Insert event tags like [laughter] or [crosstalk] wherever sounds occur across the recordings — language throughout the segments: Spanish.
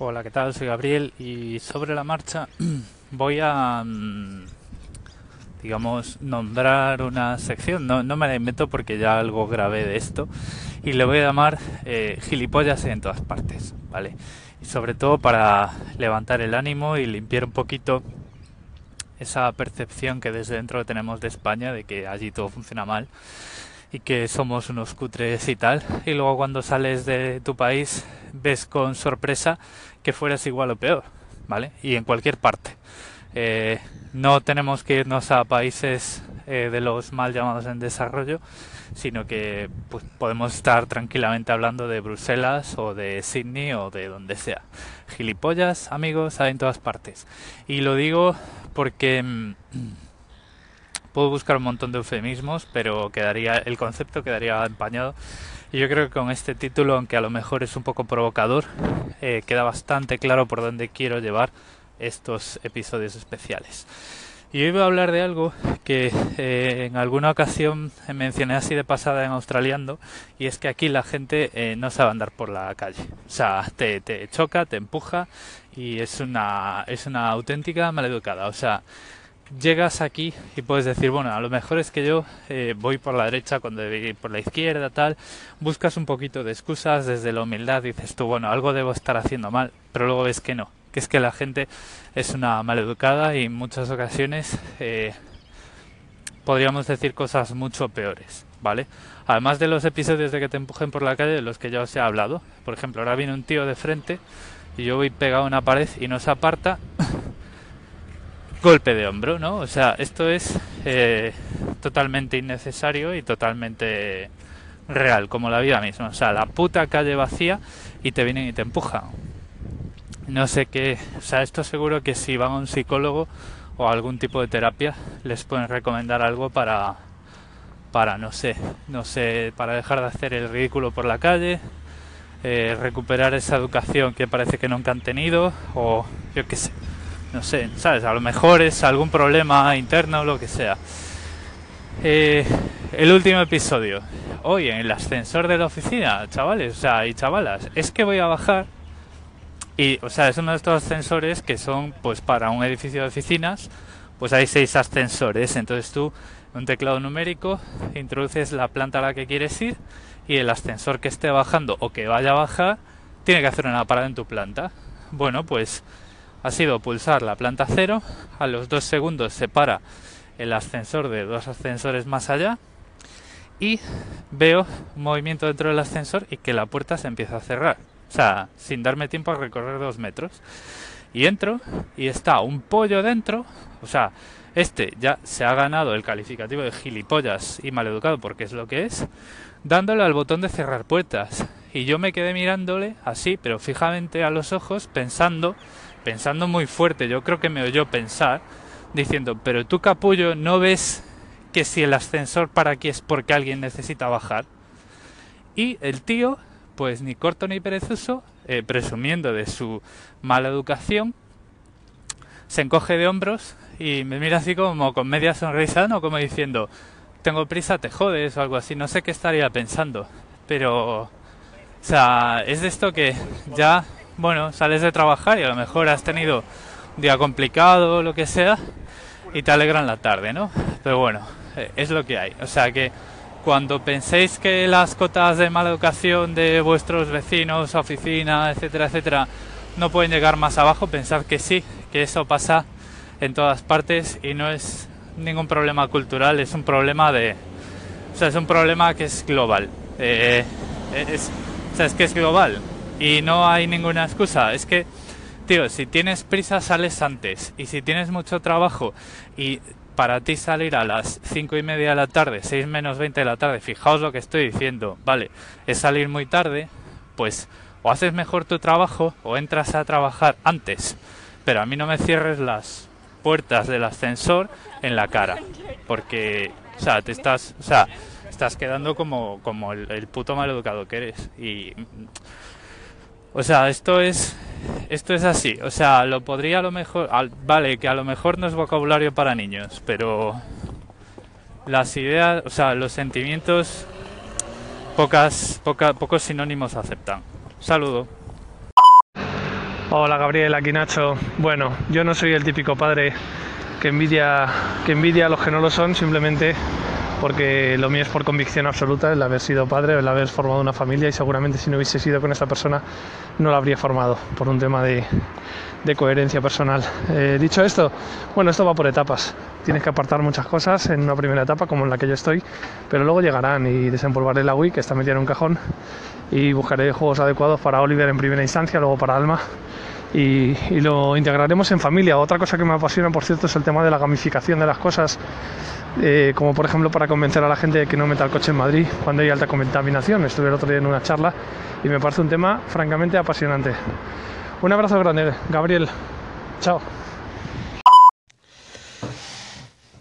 Hola, ¿qué tal? Soy Gabriel y sobre la marcha [clears throat] voy a, mm, digamos, nombrar una sección. No, no me la invento porque ya algo grabé de esto y le voy a llamar eh, gilipollas en todas partes, ¿vale? Y sobre todo para levantar el ánimo y limpiar un poquito esa percepción que desde dentro tenemos de España de que allí todo funciona mal y que somos unos cutres y tal. Y luego cuando sales de tu país ves con sorpresa que fueras igual o peor, ¿vale? Y en cualquier parte. Eh, no tenemos que irnos a países eh, de los mal llamados en desarrollo, sino que pues, podemos estar tranquilamente hablando de Bruselas o de Sydney o de donde sea. Gilipollas, amigos, hay en todas partes. Y lo digo porque... Puedo buscar un montón de eufemismos, pero quedaría el concepto quedaría empañado. Y yo creo que con este título, aunque a lo mejor es un poco provocador, eh, queda bastante claro por dónde quiero llevar estos episodios especiales. Y hoy voy a hablar de algo que eh, en alguna ocasión mencioné así de pasada en Australiando, y es que aquí la gente eh, no sabe andar por la calle. O sea, te, te choca, te empuja y es una, es una auténtica maleducada. O sea, llegas aquí y puedes decir, bueno, a lo mejor es que yo eh, voy por la derecha cuando debí ir por la izquierda, tal, buscas un poquito de excusas desde la humildad, dices tú, bueno, algo debo estar haciendo mal, pero luego ves que no, que es que la gente es una maleducada y en muchas ocasiones eh, podríamos decir cosas mucho peores, ¿vale? Además de los episodios de que te empujen por la calle, de los que ya os he hablado, por ejemplo, ahora viene un tío de frente y yo voy pegado a una pared y no se aparta golpe de hombro, ¿no? O sea, esto es eh, totalmente innecesario y totalmente real, como la vida misma. O sea, la puta calle vacía y te vienen y te empujan. No sé qué, o sea, esto seguro que si van a un psicólogo o algún tipo de terapia les pueden recomendar algo para para no sé, no sé, para dejar de hacer el ridículo por la calle, eh, recuperar esa educación que parece que nunca han tenido o yo qué sé no sé, ¿sabes? A lo mejor es algún problema interno o lo que sea. Eh, el último episodio. Hoy en el ascensor de la oficina, chavales, o sea, y chavalas, es que voy a bajar y, o sea, es uno de estos ascensores que son, pues, para un edificio de oficinas, pues hay seis ascensores. Entonces tú, un teclado numérico, introduces la planta a la que quieres ir y el ascensor que esté bajando o que vaya a bajar tiene que hacer una parada en tu planta. Bueno, pues ha sido pulsar la planta cero, a los dos segundos se para el ascensor de dos ascensores más allá y veo movimiento dentro del ascensor y que la puerta se empieza a cerrar. O sea, sin darme tiempo a recorrer dos metros. Y entro y está un pollo dentro. O sea, este ya se ha ganado el calificativo de gilipollas y maleducado porque es lo que es, dándole al botón de cerrar puertas. Y yo me quedé mirándole así, pero fijamente a los ojos, pensando pensando muy fuerte, yo creo que me oyó pensar, diciendo, pero tú capullo, ¿no ves que si el ascensor para aquí es porque alguien necesita bajar? Y el tío, pues ni corto ni perezoso, eh, presumiendo de su mala educación, se encoge de hombros y me mira así como con media sonrisa, ¿no? Como diciendo, tengo prisa, te jodes o algo así, no sé qué estaría pensando, pero... O sea, es de esto que ya bueno, sales de trabajar y a lo mejor has tenido un día complicado o lo que sea y te alegran la tarde, ¿no? Pero bueno, eh, es lo que hay. O sea que cuando penséis que las cotas de mala educación de vuestros vecinos, oficina, etcétera, etcétera, no pueden llegar más abajo, pensad que sí, que eso pasa en todas partes y no es ningún problema cultural, es un problema de... O sea, es un problema que es global. Eh, es, o sea, es que es global y no hay ninguna excusa. Es que, tío, si tienes prisa sales antes y si tienes mucho trabajo y para ti salir a las 5 y media de la tarde, 6 menos 20 de la tarde, fijaos lo que estoy diciendo, vale, es salir muy tarde, pues o haces mejor tu trabajo o entras a trabajar antes. Pero a mí no me cierres las puertas del ascensor en la cara, porque, o sea, te estás, o sea, estás quedando como, como el, el puto mal educado que eres. Y o sea, esto es esto es así. O sea, lo podría a lo mejor, vale, que a lo mejor no es vocabulario para niños, pero las ideas, o sea, los sentimientos, pocas, poca, pocos sinónimos aceptan. Saludo. Hola Gabriel, aquí. Bueno, yo no soy el típico padre que envidia, que envidia a los que no lo son, simplemente porque lo mío es por convicción absoluta el haber sido padre, el haber formado una familia y seguramente si no hubiese sido con esa persona no la habría formado por un tema de, coherencia personal. Eh, dicho esto, bueno, esto va por etapas. Tienes que apartar muchas cosas en una primera etapa como en la que yo estoy, pero luego llegarán y desempolvaré la Wii que está metida en un cajón y buscaré juegos adecuados para Oliver en primera instancia, luego para Alma y, lo integraremos en familia. Otra cosa que me apasiona, por cierto, es el tema de la gamificación de las cosas, eh, como por ejemplo para convencer a la gente de que no meta el coche en Madrid cuando hay alta contaminación. Estuve el otro día en una charla y me parece un tema francamente apasionante. Un abrazo grande, Gabriel. Chao.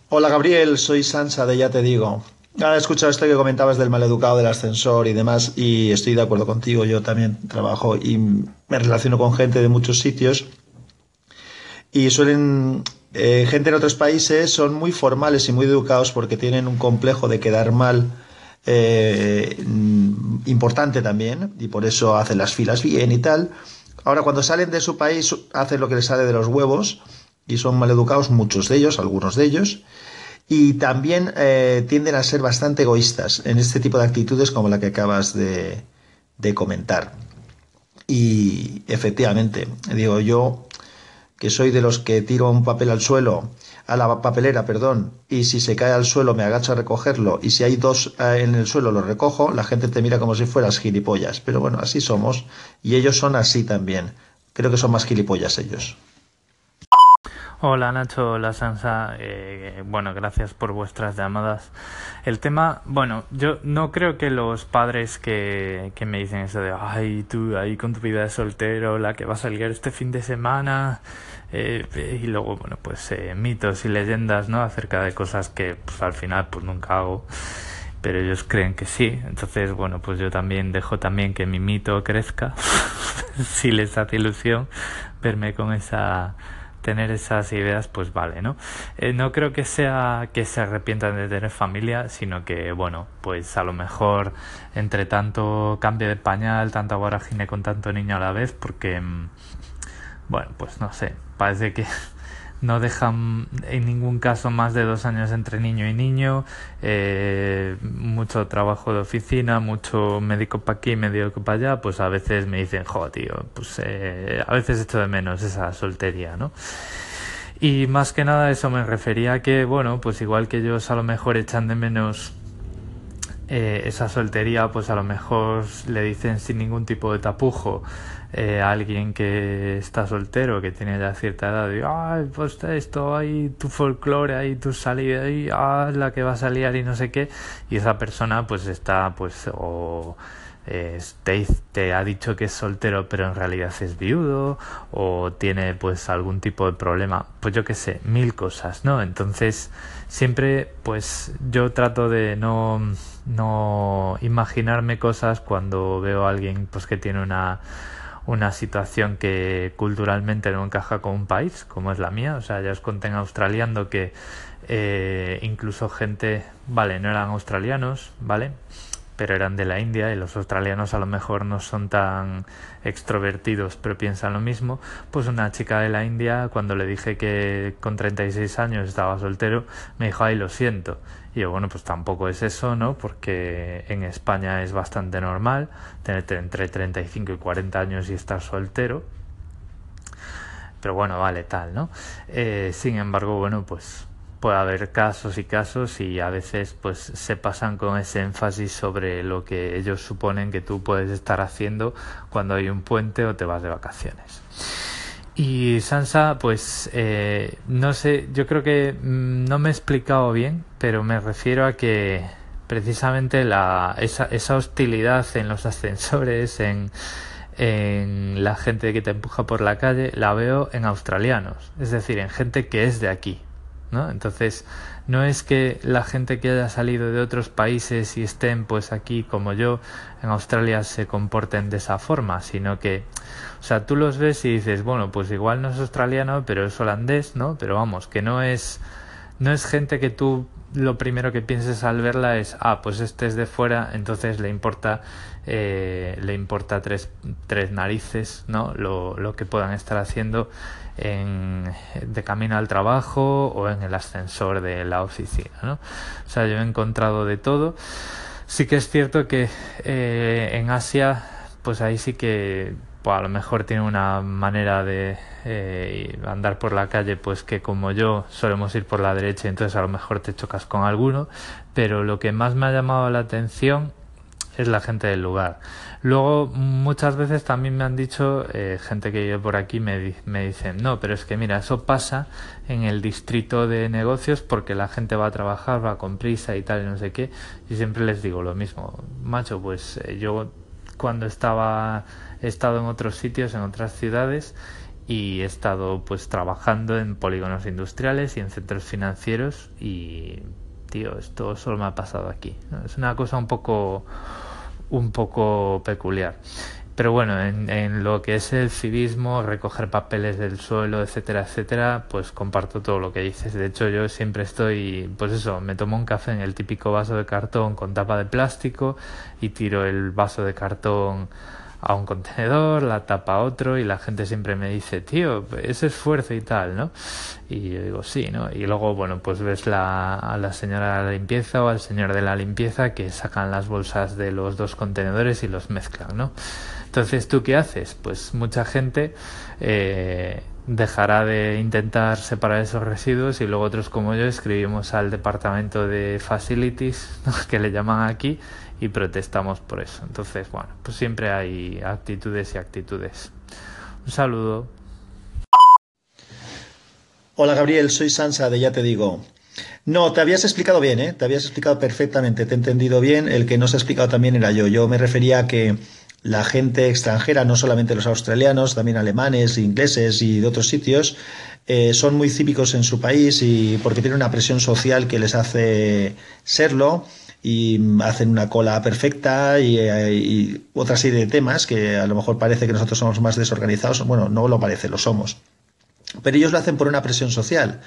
Hola Gabriel, soy Sansa de Ya Te Digo. Ahora he escuchado esto que comentabas del maleducado del ascensor y demás, y estoy de acuerdo contigo. Yo también trabajo y me relaciono con gente de muchos sitios. Y suelen. Eh, gente en otros países son muy formales y muy educados porque tienen un complejo de quedar mal eh, importante también, y por eso hacen las filas bien y tal. Ahora, cuando salen de su país, hacen lo que les sale de los huevos y son maleducados muchos de ellos, algunos de ellos y también eh, tienden a ser bastante egoístas en este tipo de actitudes como la que acabas de, comentar. Y efectivamente, digo yo que soy de los que tiro un papel al suelo, a la papelera, perdón, y si se cae al suelo me agacho a recogerlo y si hay dos eh, en el suelo lo recojo, la gente te mira como si fueras gilipollas. Pero bueno, así somos y ellos son así también. Creo que son más gilipollas ellos. Hola Nacho, hola Sansa. Eh, bueno, gracias por vuestras llamadas. El tema, bueno, yo no creo que los padres que, que me dicen eso de, ay, tú ahí con tu vida de soltero, la que va a salir este fin de semana, eh, y luego, bueno, pues eh, mitos y leyendas, ¿no? Acerca de cosas que pues, al final pues nunca hago pero ellos creen que sí. Entonces, bueno, pues yo también dejo también que mi mito crezca, [laughs] si les hace ilusión verme con esa tener esas ideas, pues vale, ¿no? Eh, no creo que sea que se arrepientan de tener familia, sino que, bueno, pues a lo mejor entre tanto cambio de pañal, tanta vorágine con tanto niño a la vez, porque, mm, bueno, pues no sé, parece que no dejan en ningún caso más de dos años entre niño y niño, eh, mucho trabajo de oficina, mucho médico para aquí, médico para allá, pues a veces me dicen, jo, tío, pues eh, a veces echo de menos esa soltería, ¿no? Y más que nada eso me refería a que, bueno, pues igual que ellos a lo mejor echan de menos eh, esa soltería, pues a lo mejor le dicen sin ningún tipo de tapujo eh, alguien que está soltero, que tiene ya cierta edad, y, ay, pues esto, hay tu folclore, hay tu salida, ahí, ah, la que va a salir y no sé qué, y esa persona pues está, pues, o eh, te, te, ha dicho que es soltero pero en realidad es viudo o tiene pues algún tipo de problema. Pues yo qué sé mil cosas no entonces siempre pues yo trato de no no imaginarme cosas cuando veo a alguien pues que tiene una una situación que culturalmente no encaja con un país como es la mía. O sea ya os conté en australiano que eh, incluso gente vale no eran australianos vale pero eran de la India y los australianos a lo mejor no son tan extrovertidos pero piensan lo mismo, pues una chica de la India cuando le dije que con 36 años estaba soltero me dijo, ay lo siento. Y yo, bueno, pues tampoco es eso, ¿no? Porque en España es bastante normal tener entre 35 y 40 años y estar soltero. Pero bueno, vale, tal, ¿no? Eh, sin embargo, bueno, pues puede haber casos y casos y a veces pues se pasan con ese énfasis sobre lo que ellos suponen que tú puedes estar haciendo cuando hay un puente o te vas de vacaciones. Y Sansa, pues eh, no sé, yo creo que mm, no me he explicado bien, pero me refiero a que precisamente la, esa, esa hostilidad en los ascensores, en, en la gente que te empuja por la calle, la veo en australianos, es decir, en gente que es de aquí, ¿no? Entonces, no es que la gente que haya salido de otros países y estén pues aquí como yo en Australia se comporten de esa forma, sino que, o sea, tú los ves y dices, bueno, pues igual no es australiano, pero es holandés, ¿no? Pero vamos, que no es no es gente que tú lo primero que pienses al verla es, ah, pues este es de fuera, entonces le importa, eh, le importa tres, tres narices, ¿no? Lo, lo que puedan estar haciendo en, de camino al trabajo o en el ascensor de la oficina, ¿no? O sea, yo he encontrado de todo. Sí que es cierto que eh, en Asia, pues ahí sí que pues a lo mejor tiene una manera de eh, andar por la calle, pues que como yo solemos ir por la derecha, entonces a lo mejor te chocas con alguno, pero lo que más me ha llamado la atención es la gente del lugar. Luego, muchas veces también me han dicho, eh, gente que vive por aquí me, me dicen, no, pero es que mira, eso pasa en el distrito de negocios porque la gente va a trabajar, va con prisa y tal, y no sé qué. Y siempre les digo lo mismo, macho, pues eh, yo cuando estaba, he estado en otros sitios, en otras ciudades, y he estado pues trabajando en polígonos industriales y en centros financieros y tío esto solo me ha pasado aquí es una cosa un poco un poco peculiar. Pero bueno, en, lo que es el civismo, recoger papeles del suelo, etcétera, etcétera, pues comparto todo lo que dices. De hecho, yo siempre estoy, pues eso, me tomo un café en el típico vaso de cartón con tapa de plástico y tiro el vaso de cartón a un contenedor, la tapa a otro y la gente siempre me dice, tío, ese esfuerzo y tal, ¿no? Y yo digo, sí, ¿no? Y luego, bueno, pues ves la, a la señora de la limpieza o al señor de la limpieza que sacan las bolsas de los dos contenedores y los mezclan, ¿no? Entonces, ¿tú qué haces? Pues mucha gente eh, dejará de intentar separar esos residuos y luego otros como yo escribimos al departamento de facilities, [laughs] que le llaman aquí, y protestamos por eso. Entonces, bueno, pues siempre hay actitudes y actitudes. Un saludo. Hola Gabriel, soy Sansa de Ya Te Digo. No, te habías explicado bien, ¿eh? Te habías explicado perfectamente, te he entendido bien. El que no se ha explicado también era yo. Yo me refería a que la gente extranjera, no solamente los australianos, también alemanes, ingleses y de otros sitios, eh, son muy cívicos en su país y porque tienen una presión social que les hace serlo y hacen una cola perfecta eh, y, otra serie de temas que a lo mejor parece que nosotros somos más desorganizados. Bueno, no lo parece, lo somos. Pero ellos lo hacen por una presión social.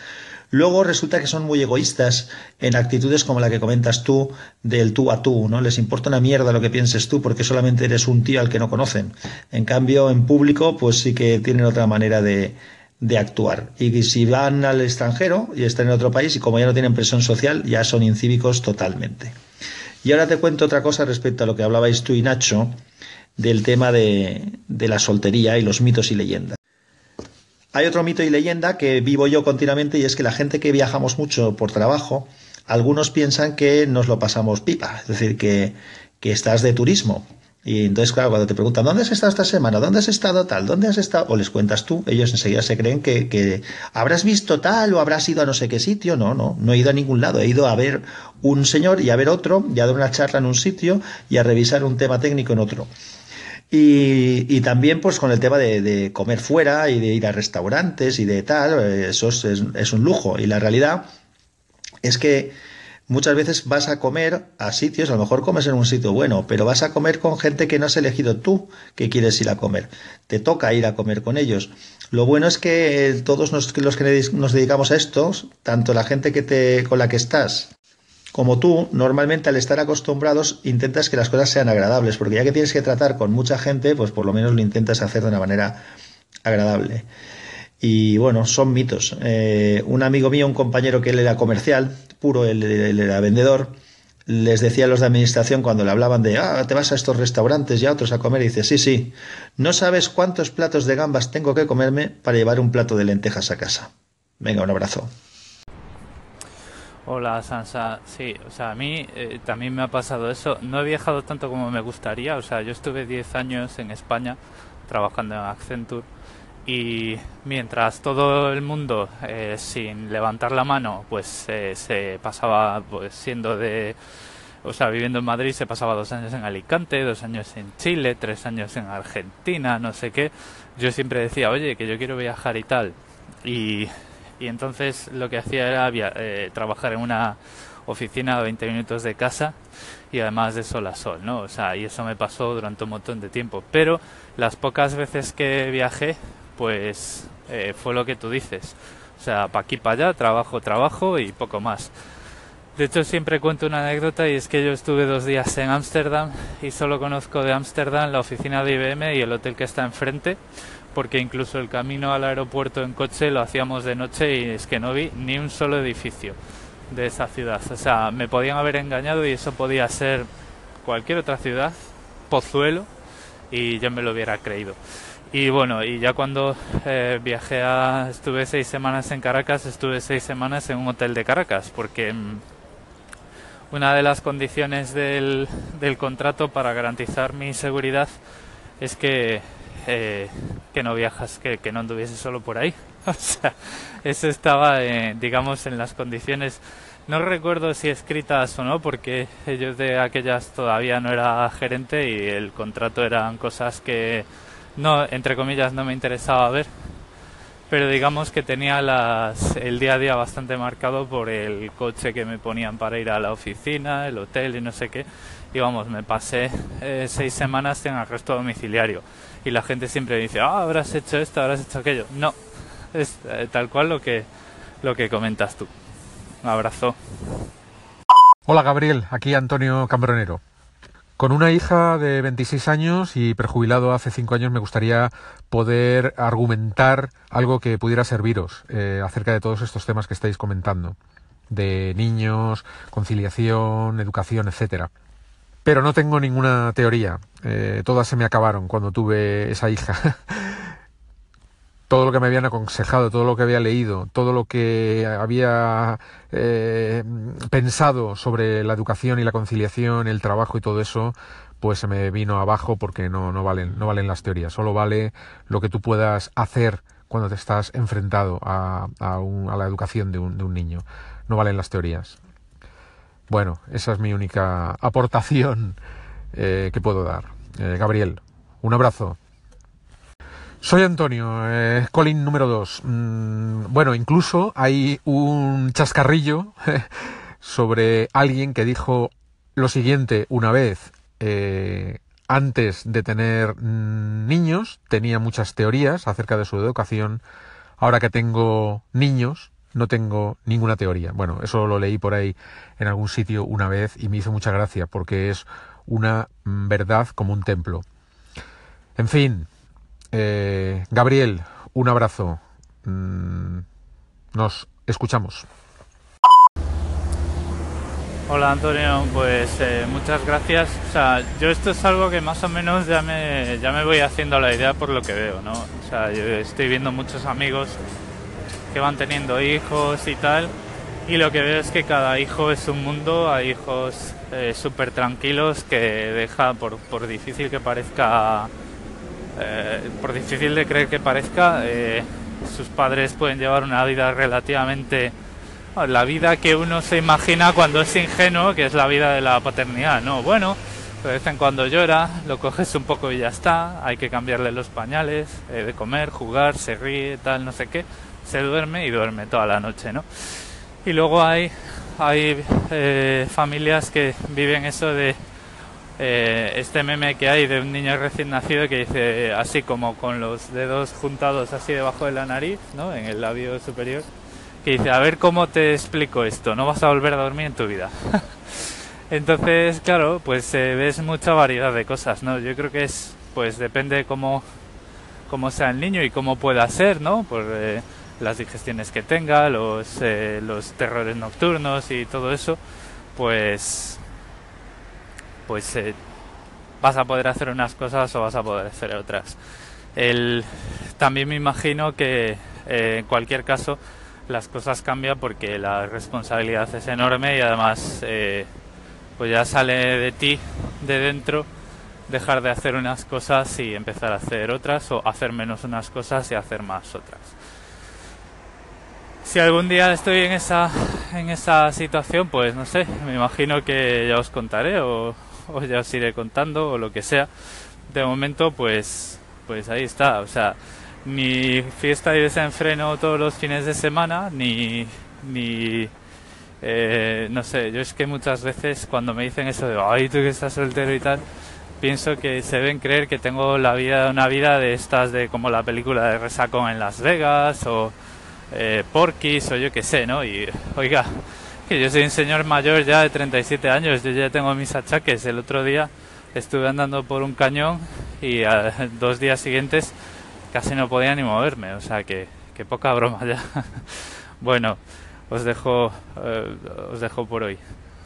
Luego resulta que son muy egoístas en actitudes como la que comentas tú del tú a tú, ¿no? Les importa una mierda lo que pienses tú porque solamente eres un tío al que no conocen. En cambio, en público, pues sí que tienen otra manera de, de actuar. Y si van al extranjero y están en otro país y como ya no tienen presión social, ya son incívicos totalmente. Y ahora te cuento otra cosa respecto a lo que hablabais tú y Nacho del tema de, de la soltería y los mitos y leyendas. Hay otro mito y leyenda que vivo yo continuamente y es que la gente que viajamos mucho por trabajo, algunos piensan que nos lo pasamos pipa, es decir, que, que estás de turismo. Y entonces, claro, cuando te preguntan, ¿dónde has estado esta semana? ¿Dónde has estado tal? ¿Dónde has estado? O les cuentas tú, ellos enseguida se creen que, que habrás visto tal o habrás ido a no sé qué sitio. No, no, no he ido a ningún lado. He ido a ver un señor y a ver otro, y a dar una charla en un sitio y a revisar un tema técnico en otro. Y, también pues con el tema de, comer fuera y de ir a restaurantes y de tal, eso es, un lujo. Y la realidad es que muchas veces vas a comer a sitios, a lo mejor comes en un sitio bueno, pero vas a comer con gente que no has elegido tú que quieres ir a comer. Te toca ir a comer con ellos. Lo bueno es que todos los que nos dedicamos a esto, tanto la gente que te, con la que estás como tú, normalmente al estar acostumbrados intentas que las cosas sean agradables, porque ya que tienes que tratar con mucha gente, pues por lo menos lo intentas hacer de una manera agradable. Y bueno, son mitos. Eh, un amigo mío, un compañero que él era comercial, puro, él, era vendedor, les decía a los de administración cuando le hablaban de, ah, te vas a estos restaurantes y a otros a comer, y dice, sí, sí, no sabes cuántos platos de gambas tengo que comerme para llevar un plato de lentejas a casa. Venga, un abrazo. Hola Sansa, sí, o sea, a mí eh, también me ha pasado eso. No he viajado tanto como me gustaría, o sea, yo estuve 10 años en España trabajando en Accenture y mientras todo el mundo eh, sin levantar la mano pues eh, se pasaba pues siendo de o sea viviendo en Madrid se pasaba dos años en Alicante dos años en Chile tres años en Argentina no sé qué. Yo siempre decía oye que yo quiero viajar y tal y, y entonces lo que hacía era eh, trabajar en una oficina a 20 minutos de casa y además de sol a sol, ¿no? O sea, y eso me pasó durante un montón de tiempo. Pero las pocas veces que viajé, pues eh, fue lo que tú dices. O sea, pa' aquí, para allá, trabajo, trabajo y poco más. De hecho, siempre cuento una anécdota y es que yo estuve dos días en Ámsterdam y solo conozco de Ámsterdam la oficina de IBM y el hotel que está enfrente, porque incluso el camino al aeropuerto en coche lo hacíamos de noche y es que no vi ni un solo edificio de esa ciudad. O sea, me podían haber engañado y eso podía ser cualquier otra ciudad, Pozuelo, y yo me lo hubiera creído. Y bueno, y ya cuando eh, viajé a, estuve seis semanas en Caracas, estuve seis semanas en un hotel de Caracas, porque mm, una de las condiciones del, del contrato para garantizar mi seguridad es que, eh, que no viajas, que, no anduviese solo por ahí. [laughs] O sea, eso estaba, eh, digamos, en las condiciones, no recuerdo si escritas o no, porque yo de aquellas todavía no era gerente y el contrato eran cosas que, no, entre comillas, no me interesaba ver pero digamos que tenía el día a día bastante marcado por el coche que me ponían para ir a la oficina, el hotel y no sé qué. Y vamos, me pasé eh, seis semanas en arresto domiciliario. Y la gente siempre dice, ah, habrás hecho esto, habrás hecho aquello. No, es eh, tal cual lo que, lo que comentas tú. Un abrazo. Hola Gabriel, aquí Antonio Cambronero. Con una hija de 26 años y prejubilado hace 5 años me gustaría poder argumentar algo que pudiera serviros eh, acerca de todos estos temas que estáis comentando, de niños, conciliación, educación, etcétera. Pero no tengo ninguna teoría. Eh, todas se me acabaron cuando tuve esa hija. [laughs] todo lo que me habían aconsejado, todo lo que había leído, todo lo que había eh, pensado sobre la educación y la conciliación, el trabajo y todo eso, pues se me vino abajo porque no, no, valen, no valen las teorías, solo vale lo que tú puedas hacer cuando te estás enfrentado a, a, la educación de un, de un, niño, no valen las teorías. Bueno, esa es mi única aportación eh, que puedo dar. Eh, Gabriel, un abrazo. Soy Antonio, eh, Colin número 2. Mm, bueno, incluso hay un chascarrillo [laughs] sobre alguien que dijo lo siguiente una vez. Antes de tener mm, niños tenía muchas teorías acerca de su educación. Ahora que tengo niños, no tengo ninguna teoría. Bueno, eso lo leí por ahí en algún sitio una vez y me hizo mucha gracia porque es una mm, verdad como un templo. En fin, eh, Gabriel, un abrazo. Mm, nos escuchamos. Hola Antonio, pues eh, muchas gracias. O sea, yo esto es algo que más o menos ya me, ya me voy haciendo la idea por lo que veo, ¿no? O sea, yo estoy viendo muchos amigos que van teniendo hijos y tal, y lo que veo es que cada hijo es un mundo, hay hijos eh, súper tranquilos que deja, por, por difícil que parezca eh, por difícil de creer que parezca, eh, sus padres pueden llevar una vida relativamente la vida que uno se imagina cuando es ingenuo, que es la vida de la paternidad, no, bueno, de vez en cuando llora, lo coges un poco y ya está, hay que cambiarle los pañales, eh, de comer, jugar, se ríe, tal, no sé qué, se duerme y duerme toda la noche, ¿no? Y luego hay, hay familias que viven eso de eh, este meme que hay de un niño recién nacido que dice así como con los dedos juntados así debajo de la nariz, ¿no? En el labio superior, que dice, a ver cómo te explico esto, no vas a volver a dormir en tu vida. [laughs] Entonces, claro, pues eh, ves mucha variedad de cosas, ¿no? Yo creo que es, pues depende cómo, cómo sea el niño y cómo pueda ser, ¿no? Por eh, las digestiones que tenga, los, eh, los terrores nocturnos y todo eso, pues pues eh, vas a poder hacer unas cosas o vas a poder hacer otras. El, también me imagino que eh, en cualquier caso las cosas cambian porque la responsabilidad es enorme y además eh, pues ya sale de ti, de dentro, dejar de hacer unas cosas y empezar a hacer otras o hacer menos unas cosas y hacer más otras. Si algún día estoy en esa, en esa situación, pues no sé, me imagino que ya os contaré o, ya os iré contando o lo que sea. De momento, pues, pues ahí está. O sea, ni fiesta y desenfreno todos los fines de semana, ni, ni eh, no sé, yo es que muchas veces cuando me dicen eso de, ay, tú que estás soltero y tal, pienso que se deben creer que tengo la vida, una vida de estas de como la película de Resacón en Las Vegas o eh, Porquis o yo qué sé, ¿no? Y oiga, que yo soy un señor mayor ya de 37 años, yo ya tengo mis achaques. El otro día estuve andando por un cañón y [laughs] dos días siguientes casi no podía ni moverme, o sea que, que poca broma ya. [laughs] bueno, os dejo, eh, os dejo por hoy.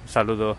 Un saludo.